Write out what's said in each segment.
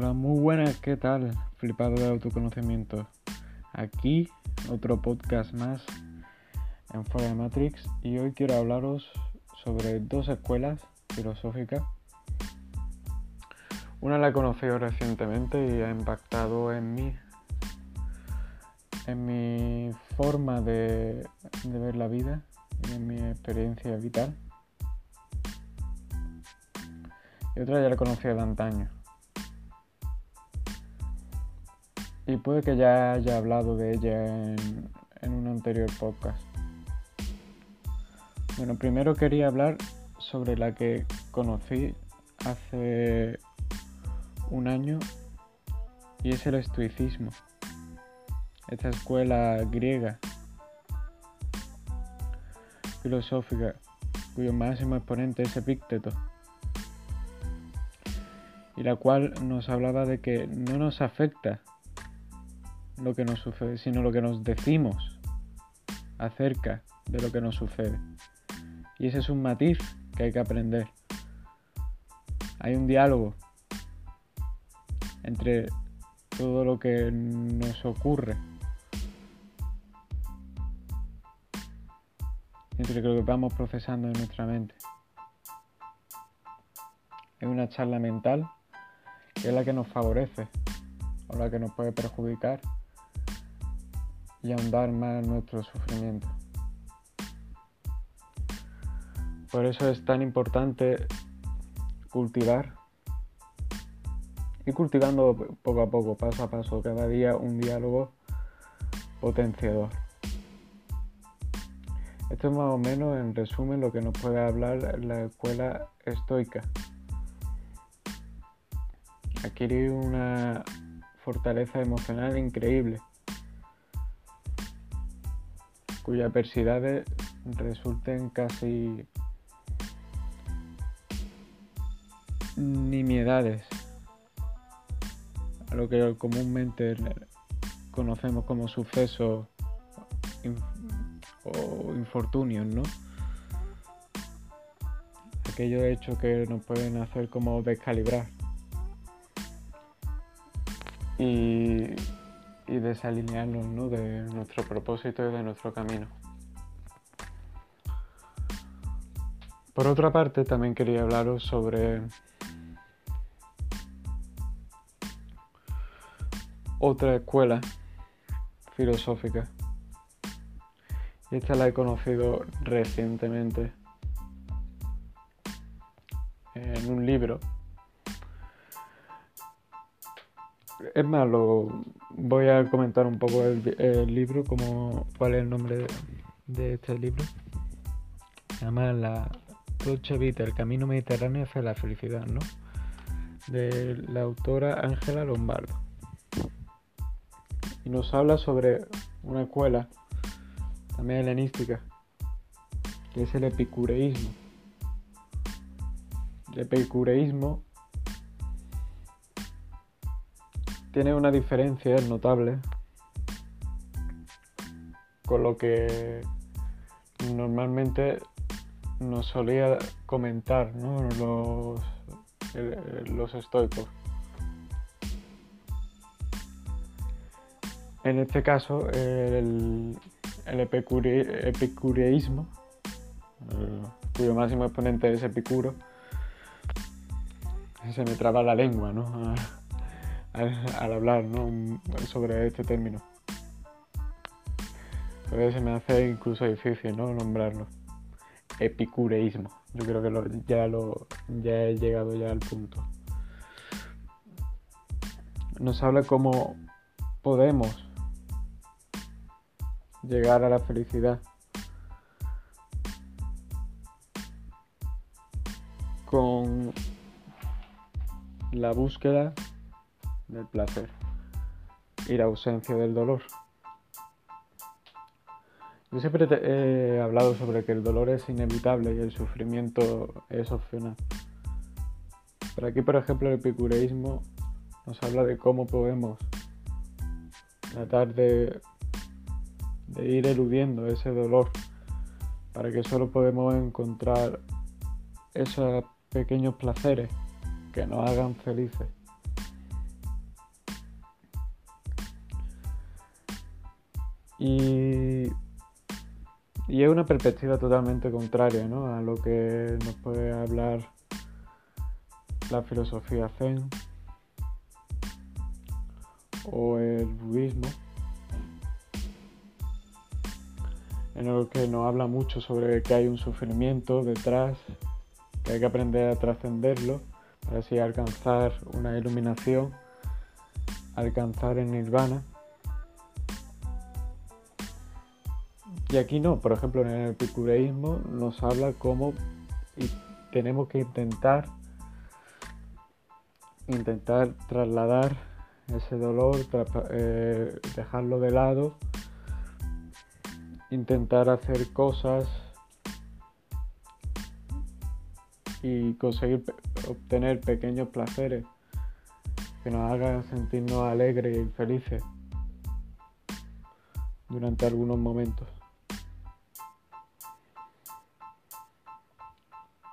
Hola, muy buenas, ¿qué tal? Flipado de autoconocimiento. Aquí otro podcast más en Fuera de Matrix y hoy quiero hablaros sobre dos escuelas filosóficas. Una la he conocido recientemente y ha impactado en mí, en mi forma de, de ver la vida y en mi experiencia vital. Y otra ya la conocía de antaño. Y puede que ya haya hablado de ella en, un anterior podcast. Bueno, primero quería hablar sobre la que conocí hace un año y es el estoicismo. Esta escuela griega filosófica cuyo máximo exponente es Epícteto y la cual nos hablaba de que no nos afecta lo que nos sucede, sino lo que nos decimos acerca de lo que nos sucede. Y ese es un matiz que hay que aprender. Hay un diálogo entre todo lo que nos ocurre, entre lo que vamos procesando en nuestra mente. Es una charla mental que es la que nos favorece o la que nos puede perjudicar y ahondar más nuestro sufrimiento. Por eso es tan importante cultivar y cultivando poco a poco, paso a paso, cada día un diálogo potenciador. Esto es más o menos en resumen lo que nos puede hablar la escuela estoica. Adquirir una fortaleza emocional increíble cuyas adversidades resulten casi nimiedades, a lo que comúnmente conocemos como sucesos o infortunios, ¿no? Aquellos hechos que nos pueden hacer como descalibrar y y desalinearnos ¿no? de nuestro propósito y de nuestro camino. Por otra parte, también quería hablaros sobre otra escuela filosófica. Y esta la he conocido recientemente en un libro Es más, lo, voy a comentar un poco el, libro, como, cuál es el nombre de, este libro. Se llama La Dolce Vita, el camino mediterráneo hacia la felicidad, ¿no? De la autora Ángela Lombardo. Y nos habla sobre una escuela, también helenística, que es el epicureísmo. El epicureísmo tiene una diferencia notable con lo que normalmente nos solía comentar los, los estoicos. En este caso, el, el epicureísmo, cuyo máximo exponente es Epicuro, se me traba la lengua, ¿no? Al, hablar sobre este término. A veces me hace incluso difícil ¿no? nombrarlo. Epicureísmo. Yo creo que ya, lo, ya he llegado ya al punto. Nos habla cómo podemos llegar a la felicidad con la búsqueda del placer y la ausencia del dolor. Yo siempre he hablado sobre que el dolor es inevitable y el sufrimiento es opcional. Pero aquí, por ejemplo, el epicureísmo nos habla de cómo podemos tratar de, de ir eludiendo ese dolor para que solo podemos encontrar esos pequeños placeres que nos hagan felices Y, es una perspectiva totalmente contraria ¿no? a lo que nos puede hablar la filosofía zen o el budismo, en el que nos habla mucho sobre que hay un sufrimiento detrás, que hay que aprender a trascenderlo para así alcanzar una iluminación, alcanzar el nirvana. Y aquí no, por ejemplo en el epicureísmo nos habla cómo tenemos que intentar intentar trasladar ese dolor, eh, dejarlo de lado, intentar hacer cosas y conseguir obtener pequeños placeres que nos hagan sentirnos alegres y felices durante algunos momentos.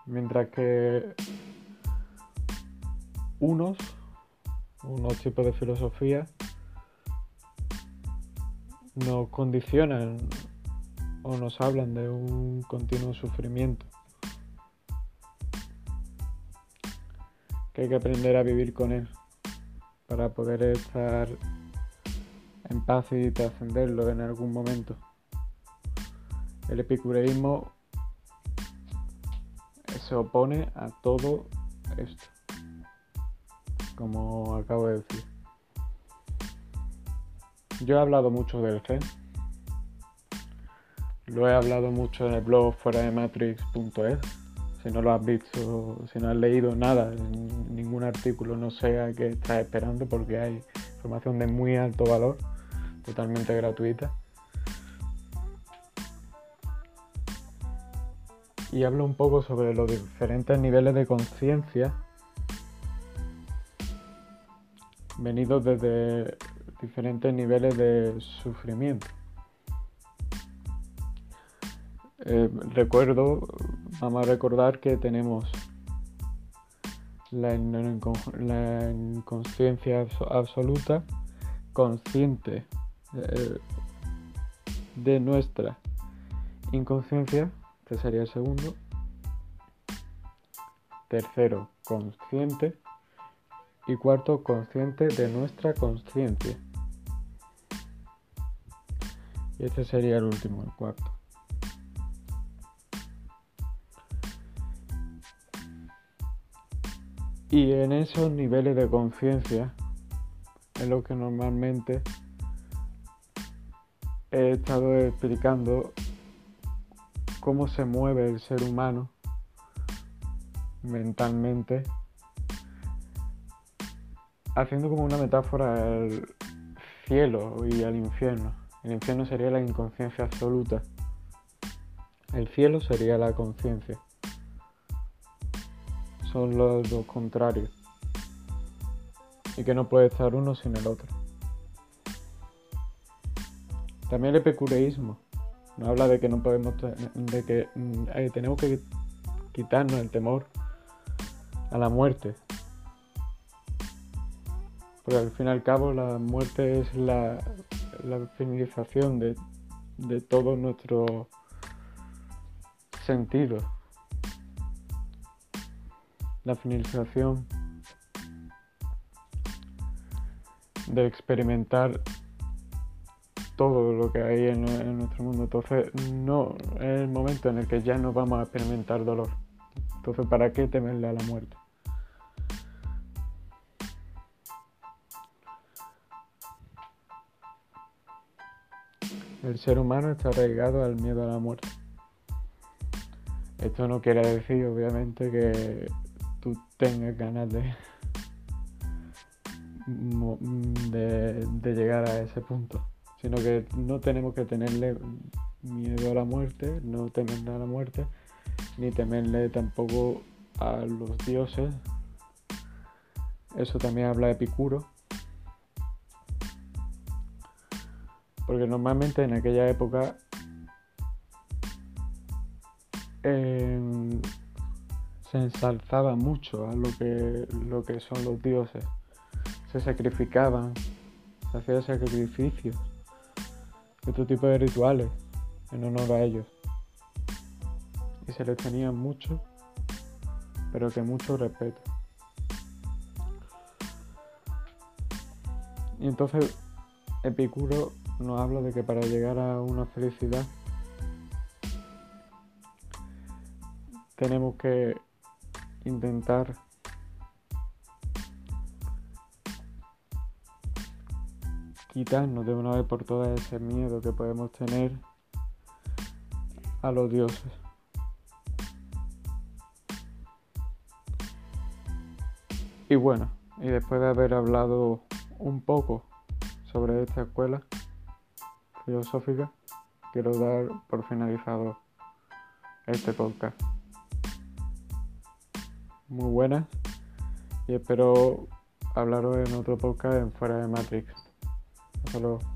Mientras que unos, unos tipos de filosofía, nos condicionan o nos hablan de un continuo sufrimiento. Que hay que aprender a vivir con él para poder estar en paz y trascenderlo en algún momento. El epicureísmo se opone a todo esto como acabo de decir. Yo he hablado mucho del Zen. Lo he hablado mucho en el blog fuera de matrix.es. Si no lo has visto, si no has leído nada, ningún artículo, no sé a qué estás esperando porque hay información de muy alto valor, totalmente gratuita. Y hablo un poco sobre los diferentes niveles de conciencia venidos desde diferentes niveles de sufrimiento. Eh, recuerdo, vamos a recordar que tenemos la, inconsciencia absoluta, consciente eh, de nuestra inconsciencia, que sería el segundo. Tercero, consciente y cuarto, consciente de nuestra conciencia. Y este sería el último, el cuarto. Y en esos niveles de conciencia es lo que normalmente he estado explicando cómo se mueve el ser humano mentalmente haciendo como una metáfora al cielo y al infierno. El infierno sería la inconsciencia absoluta. El cielo sería la conciencia. Son los dos contrarios. Y que no puede estar uno sin el otro. También el epicureísmo nos habla de que no podemos de que mm, tenemos que quitarnos el temor a la muerte porque al fin y al cabo la muerte es la, finalización de, de todo nuestro sentido. La finalización de experimentar todo lo que hay en, nuestro mundo. Entonces, no es el momento en el que ya no vamos a experimentar dolor. Entonces, ¿para qué temerle a la muerte? El ser humano está arraigado al miedo a la muerte. Esto no quiere decir, obviamente, que tú tengas ganas de, llegar a ese punto, sino que no tenemos que tenerle miedo a la muerte, no temerle a la muerte, ni temerle tampoco a los dioses. Eso también habla Epicuro, Porque normalmente en aquella época se ensalzaba mucho a lo que, lo que son los dioses. Se sacrificaban, se hacían sacrificios otro tipo de rituales en honor a ellos. Y se les tenía mucho, pero que mucho respeto. Y entonces Epicuro nos habla de que para llegar a una felicidad tenemos que intentar quitarnos de una vez por todas ese miedo que podemos tener a los dioses. Y bueno, y después de haber hablado un poco sobre esta escuela filosófica, quiero dar por finalizado este podcast. Muy buenas y espero hablaros en otro podcast en Fuera de Matrix. Hasta luego.